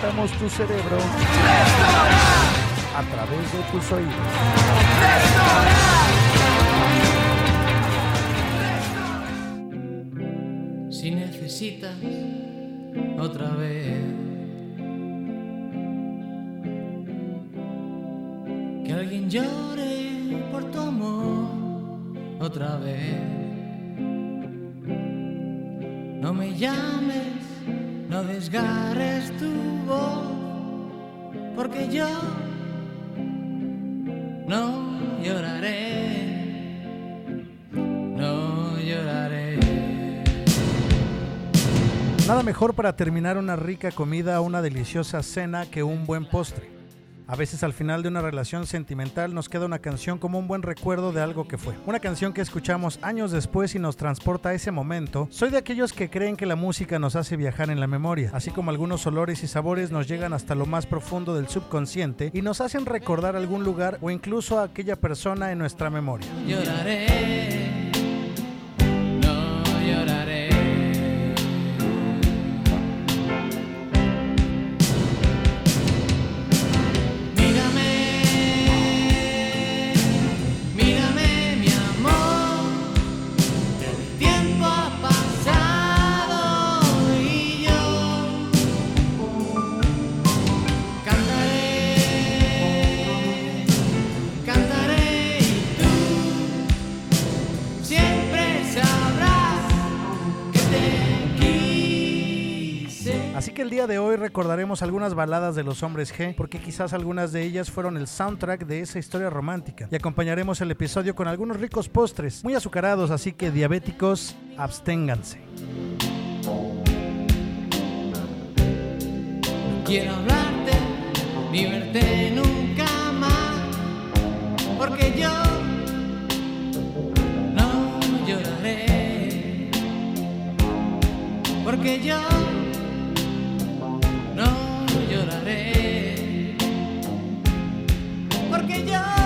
calentamos tu cerebro a través de tus oídos. Si necesitas otra vez que alguien llore por tu amor otra vez, no me llames, no desgarres tu voz, porque yo no lloraré, no lloraré. Nada mejor para terminar una rica comida una deliciosa cena que un buen postre. A veces al final de una relación sentimental nos queda una canción como un buen recuerdo de algo que fue. Una canción que escuchamos años después y nos transporta a ese momento. Soy de aquellos que creen que la música nos hace viajar en la memoria, así como algunos olores y sabores nos llegan hasta lo más profundo del subconsciente y nos hacen recordar algún lugar o incluso a aquella persona en nuestra memoria. Lloraré, el día de hoy recordaremos algunas baladas de los hombres G, porque quizás algunas de ellas fueron el soundtrack de esa historia romántica. Y acompañaremos el episodio con algunos ricos postres, muy azucarados, así que diabéticos, absténganse. Quiero hablarte ni verte nunca más, porque yo no lloraré, porque yo porque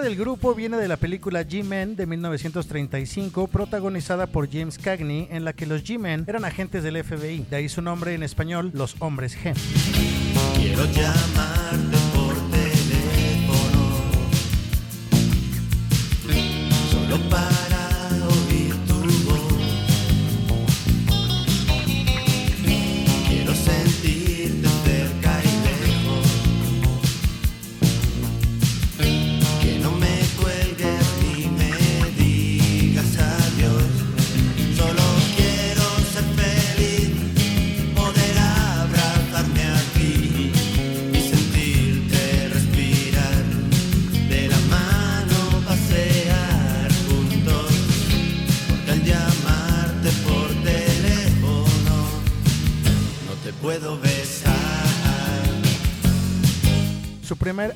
del grupo viene de la película G-Men de 1935, protagonizada por James Cagney, en la que los G-Men eran agentes del FBI. De ahí su nombre en español, los hombres G. Quiero llamarte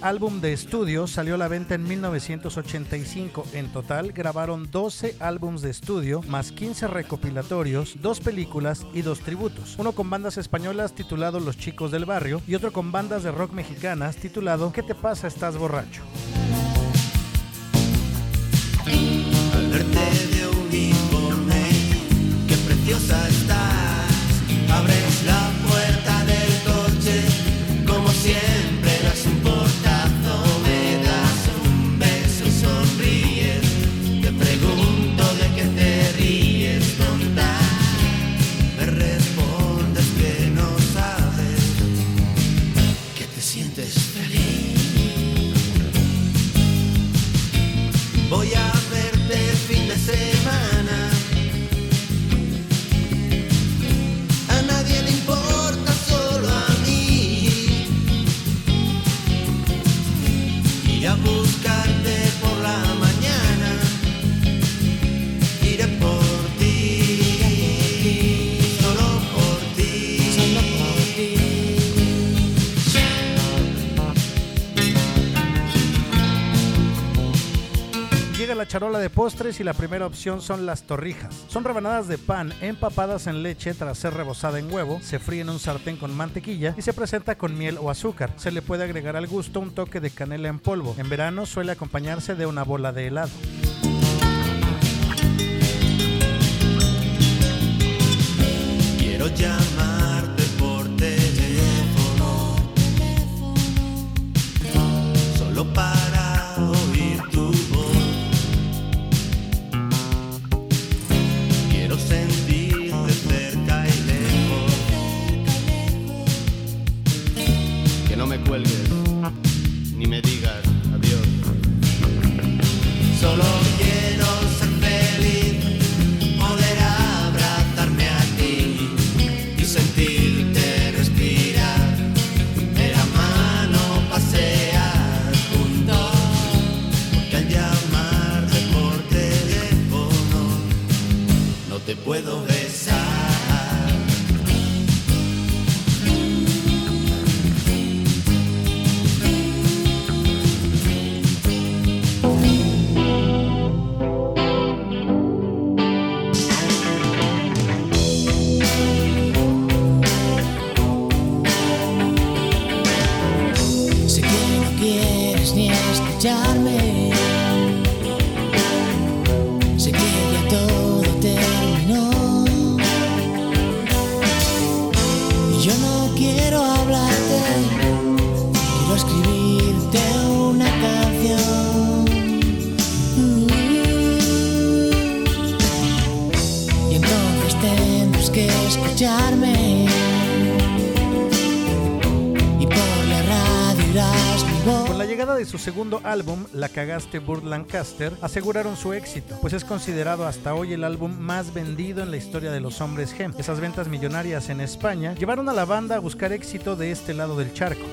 álbum de estudio salió a la venta en 1985. En total grabaron 12 álbums de estudio, más 15 recopilatorios, dos películas y dos tributos. Uno con bandas españolas titulado Los Chicos del Barrio y otro con bandas de rock mexicanas titulado ¿Qué te pasa? Estás borracho. Charola de postres y la primera opción son las torrijas. Son rebanadas de pan empapadas en leche tras ser rebozada en huevo, se fríe en un sartén con mantequilla y se presenta con miel o azúcar. Se le puede agregar al gusto un toque de canela en polvo. En verano suele acompañarse de una bola de helado. Quiero llamarte ni segundo álbum, La Cagaste Burt Lancaster, aseguraron su éxito, pues es considerado hasta hoy el álbum más vendido en la historia de los hombres G. Esas ventas millonarias en España llevaron a la banda a buscar éxito de este lado del charco.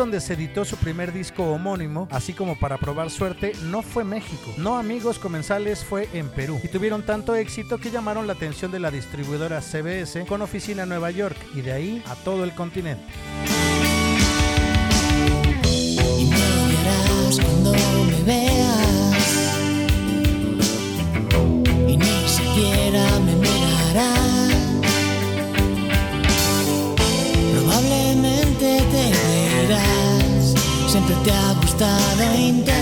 Donde se editó su primer disco homónimo, así como para probar suerte, no fue México. No Amigos Comensales fue en Perú. Y tuvieron tanto éxito que llamaron la atención de la distribuidora CBS con oficina en Nueva York y de ahí a todo el continente. Te ha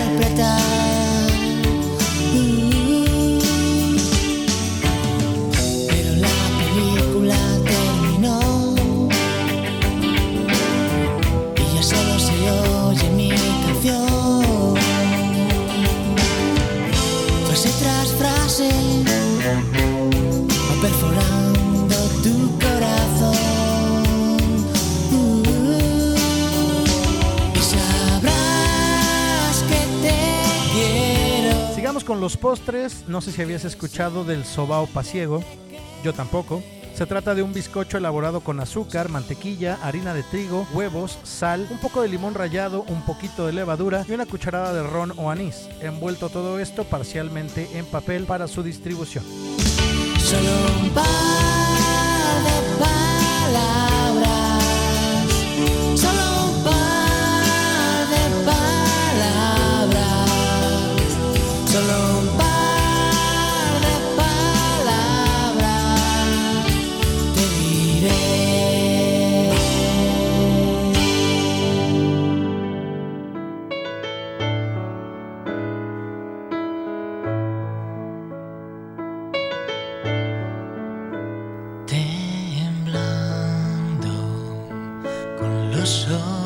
postres. No sé si habías escuchado del sobao pasiego. Yo tampoco. Se trata de un bizcocho elaborado con azúcar, mantequilla, harina de trigo, huevos, sal, un poco de limón rallado, un poquito de levadura y una cucharada de ron o anís. Envuelto todo esto parcialmente en papel para su distribución. Con los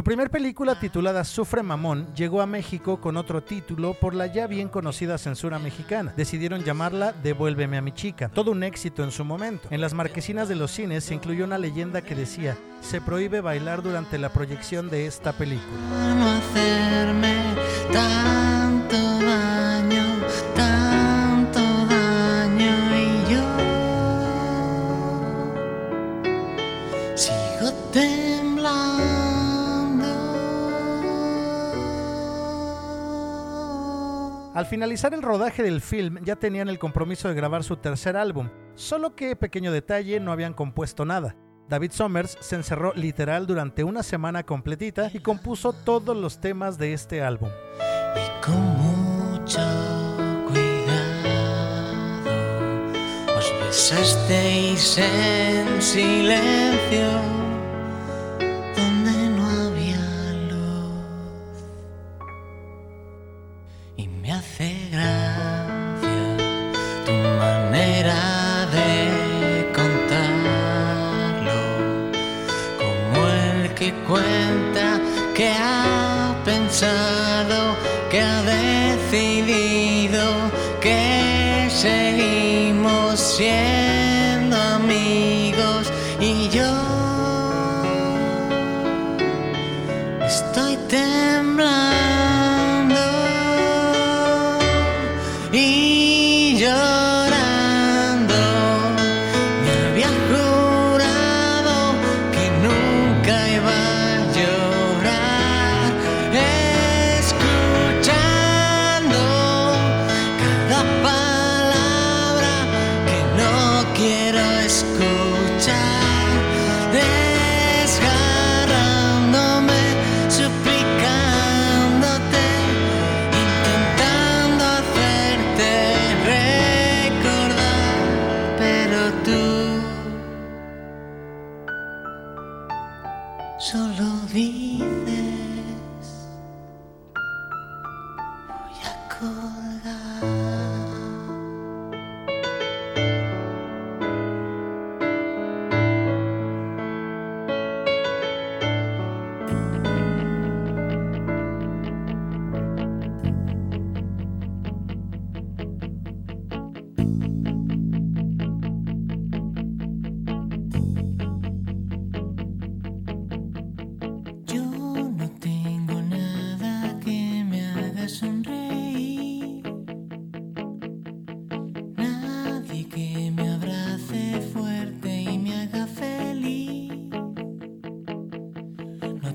Su primer película titulada Sufre Mamón llegó a México con otro título por la ya bien conocida censura mexicana. Decidieron llamarla Devuélveme a mi chica, todo un éxito en su momento. En las marquesinas de los cines se incluyó una leyenda que decía, se prohíbe bailar durante la proyección de esta película. no hacerme tanto daño, Al finalizar el rodaje del film ya tenían el compromiso de grabar su tercer álbum, solo que, pequeño detalle, no habían compuesto nada. David Summers se encerró literal durante una semana completita y compuso todos los temas de este álbum. Y con mucho cuidado os en silencio siempre.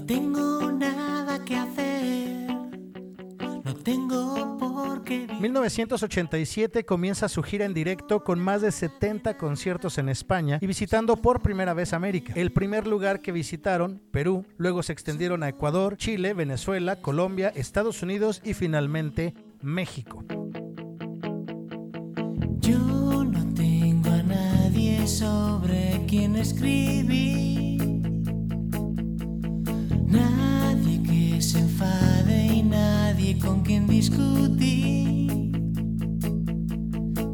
Tengo nada que hacer. No tengo por qué vivir. 1987 comienza su gira en directo con más de 70 conciertos en España y visitando por primera vez América. El primer lugar que visitaron, Perú, luego se extendieron a Ecuador, Chile, Venezuela, Colombia, Estados Unidos y finalmente México. Yo no tengo a nadie sobre quien escribir. Nadie que se enfade y nadie con quien discutir.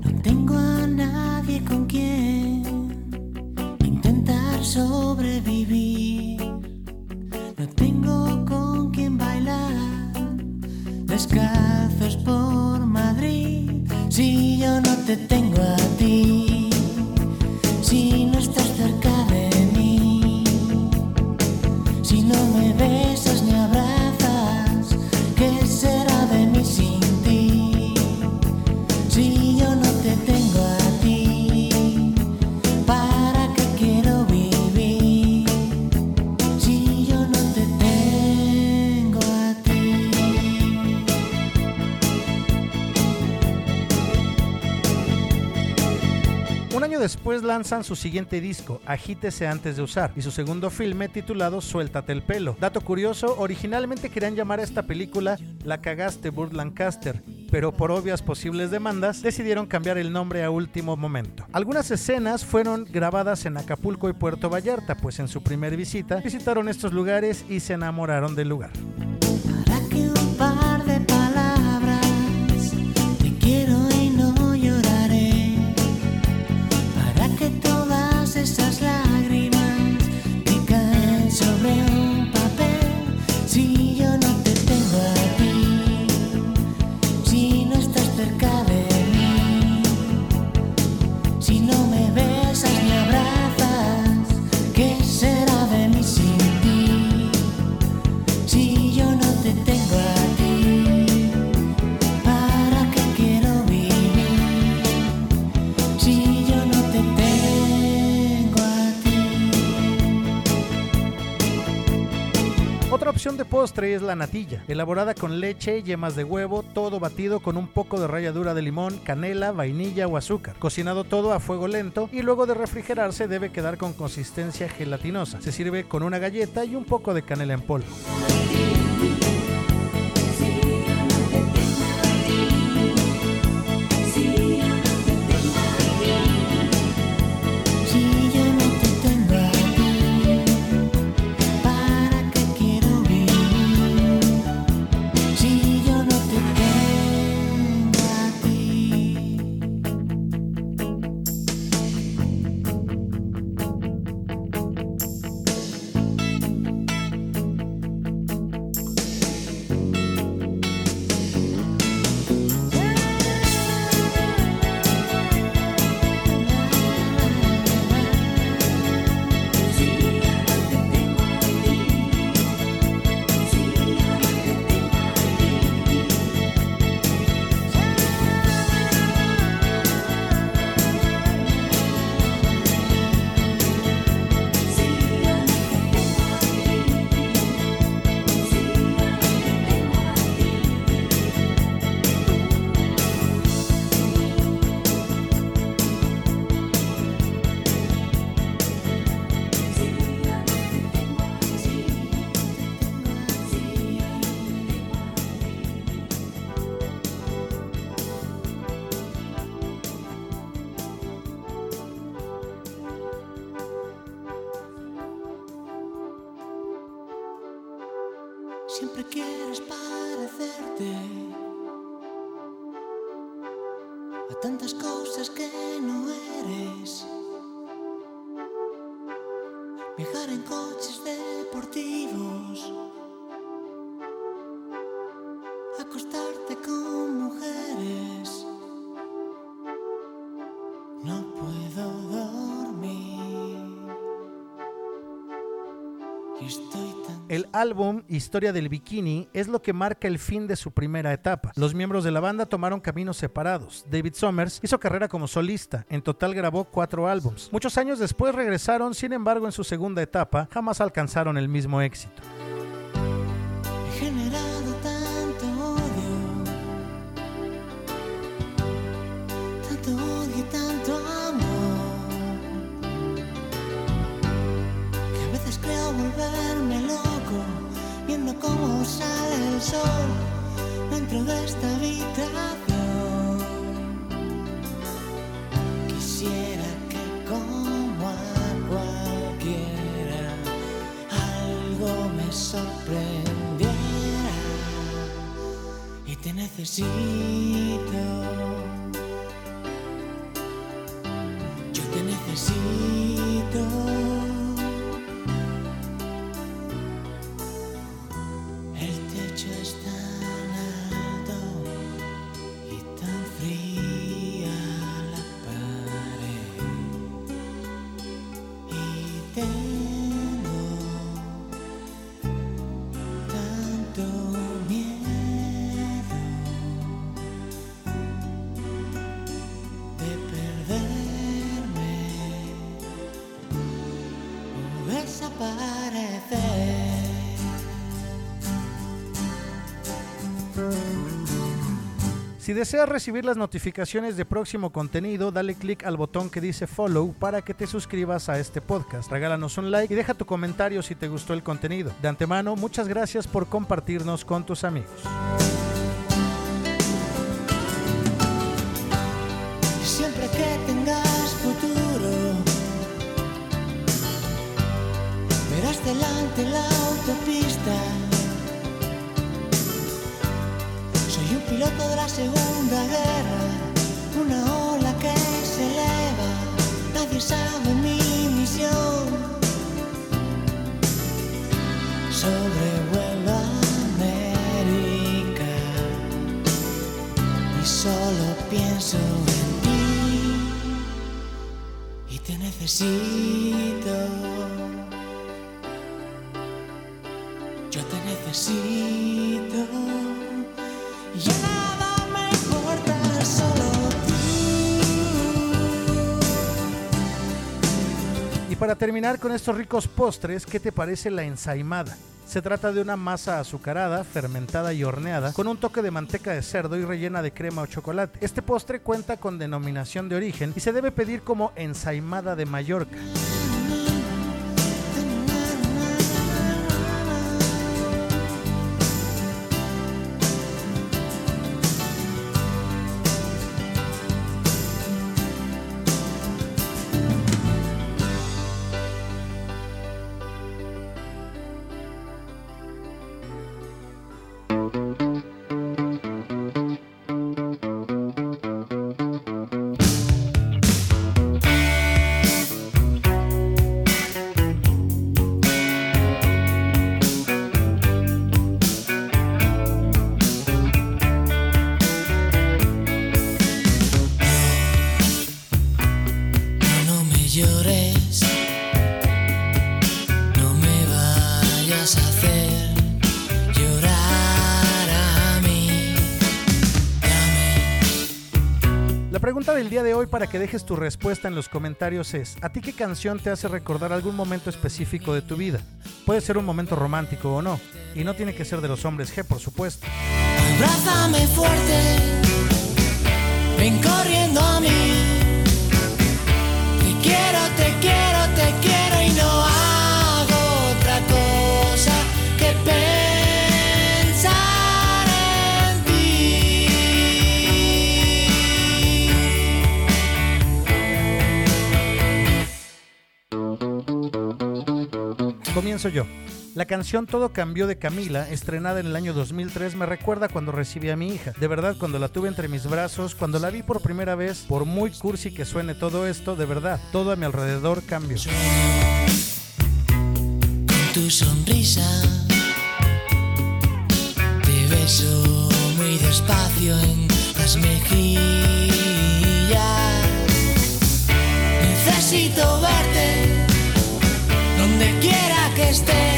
No tengo a nadie con quien intentar sobrevivir. No tengo con quien bailar descalzos por Madrid. Si yo no te tengo a ti, después lanzan su siguiente disco, Agítese antes de usar, y su segundo filme titulado Suéltate el pelo. Dato curioso, originalmente querían llamar a esta película La cagaste Burt Lancaster, pero por obvias posibles demandas decidieron cambiar el nombre a último momento. Algunas escenas fueron grabadas en Acapulco y Puerto Vallarta, pues en su primer visita visitaron estos lugares y se enamoraron del lugar. Opción de postre es la natilla, elaborada con leche, yemas de huevo, todo batido con un poco de ralladura de limón, canela, vainilla o azúcar. Cocinado todo a fuego lento y luego de refrigerarse debe quedar con consistencia gelatinosa. Se sirve con una galleta y un poco de canela en polvo. Álbum Historia del Bikini es lo que marca el fin de su primera etapa. Los miembros de la banda tomaron caminos separados. David Summers hizo carrera como solista, en total grabó cuatro álbums. Muchos años después regresaron, sin embargo en su segunda etapa jamás alcanzaron el mismo éxito. Cómo sale el sol dentro de esta habitación. Quisiera que como a cualquiera algo me sorprendiera y te necesito. Yo te necesito. Si deseas recibir las notificaciones de próximo contenido, dale click al botón que dice follow para que te suscribas a este podcast. Regálanos un like y deja tu comentario si te gustó el contenido. De antemano, muchas gracias por compartirnos con tus amigos. Siempre que tengas futuro, verás delante la autopista. piloto de la Segunda Guerra, una ola que se eleva, nadie sabe mi misión. Sobrevuelo América y solo pienso en ti y te necesito. Yo te necesito. Para terminar con estos ricos postres, ¿qué te parece la ensaimada? Se trata de una masa azucarada, fermentada y horneada, con un toque de manteca de cerdo y rellena de crema o chocolate. Este postre cuenta con denominación de origen y se debe pedir como ensaimada de Mallorca. De hoy para que dejes tu respuesta en los comentarios es, ¿a ti qué canción te hace recordar algún momento específico de tu vida? Puede ser un momento romántico o no, y no tiene que ser de los hombres G, por supuesto. Ven corriendo a mí. Te quiero, te quiero, te quiero Comienzo yo. La canción Todo cambió de Camila, estrenada en el año 2003, me recuerda cuando recibí a mi hija. De verdad, cuando la tuve entre mis brazos, cuando la vi por primera vez, por muy cursi que suene todo esto, de verdad, todo a mi alrededor cambió. Tu sonrisa te beso muy despacio en las. Quiera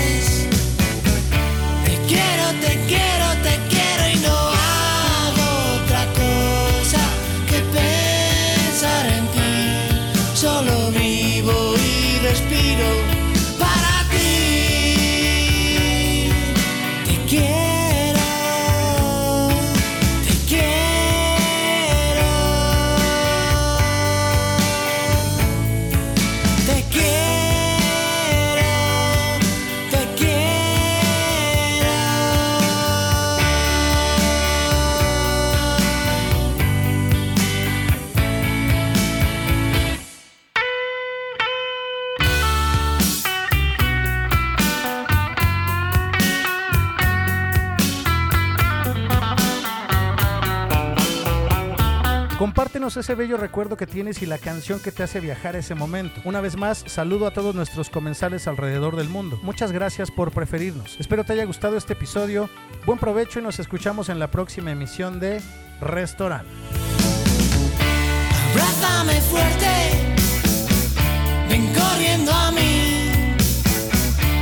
Compártenos ese bello recuerdo que tienes y la canción que te hace viajar ese momento. Una vez más, saludo a todos nuestros comensales alrededor del mundo. Muchas gracias por preferirnos. Espero te haya gustado este episodio. Buen provecho y nos escuchamos en la próxima emisión de Restaurant. Abrázame fuerte, ven corriendo a mí.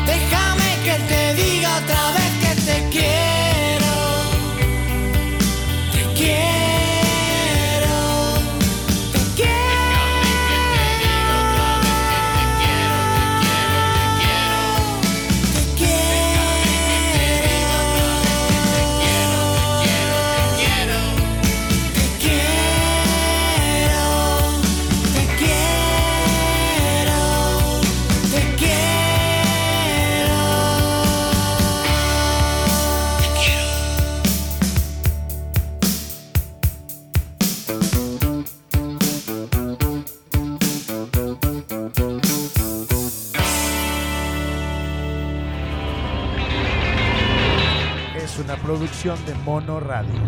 Déjame que te diga otra vez que te quiero. de Mono Radio.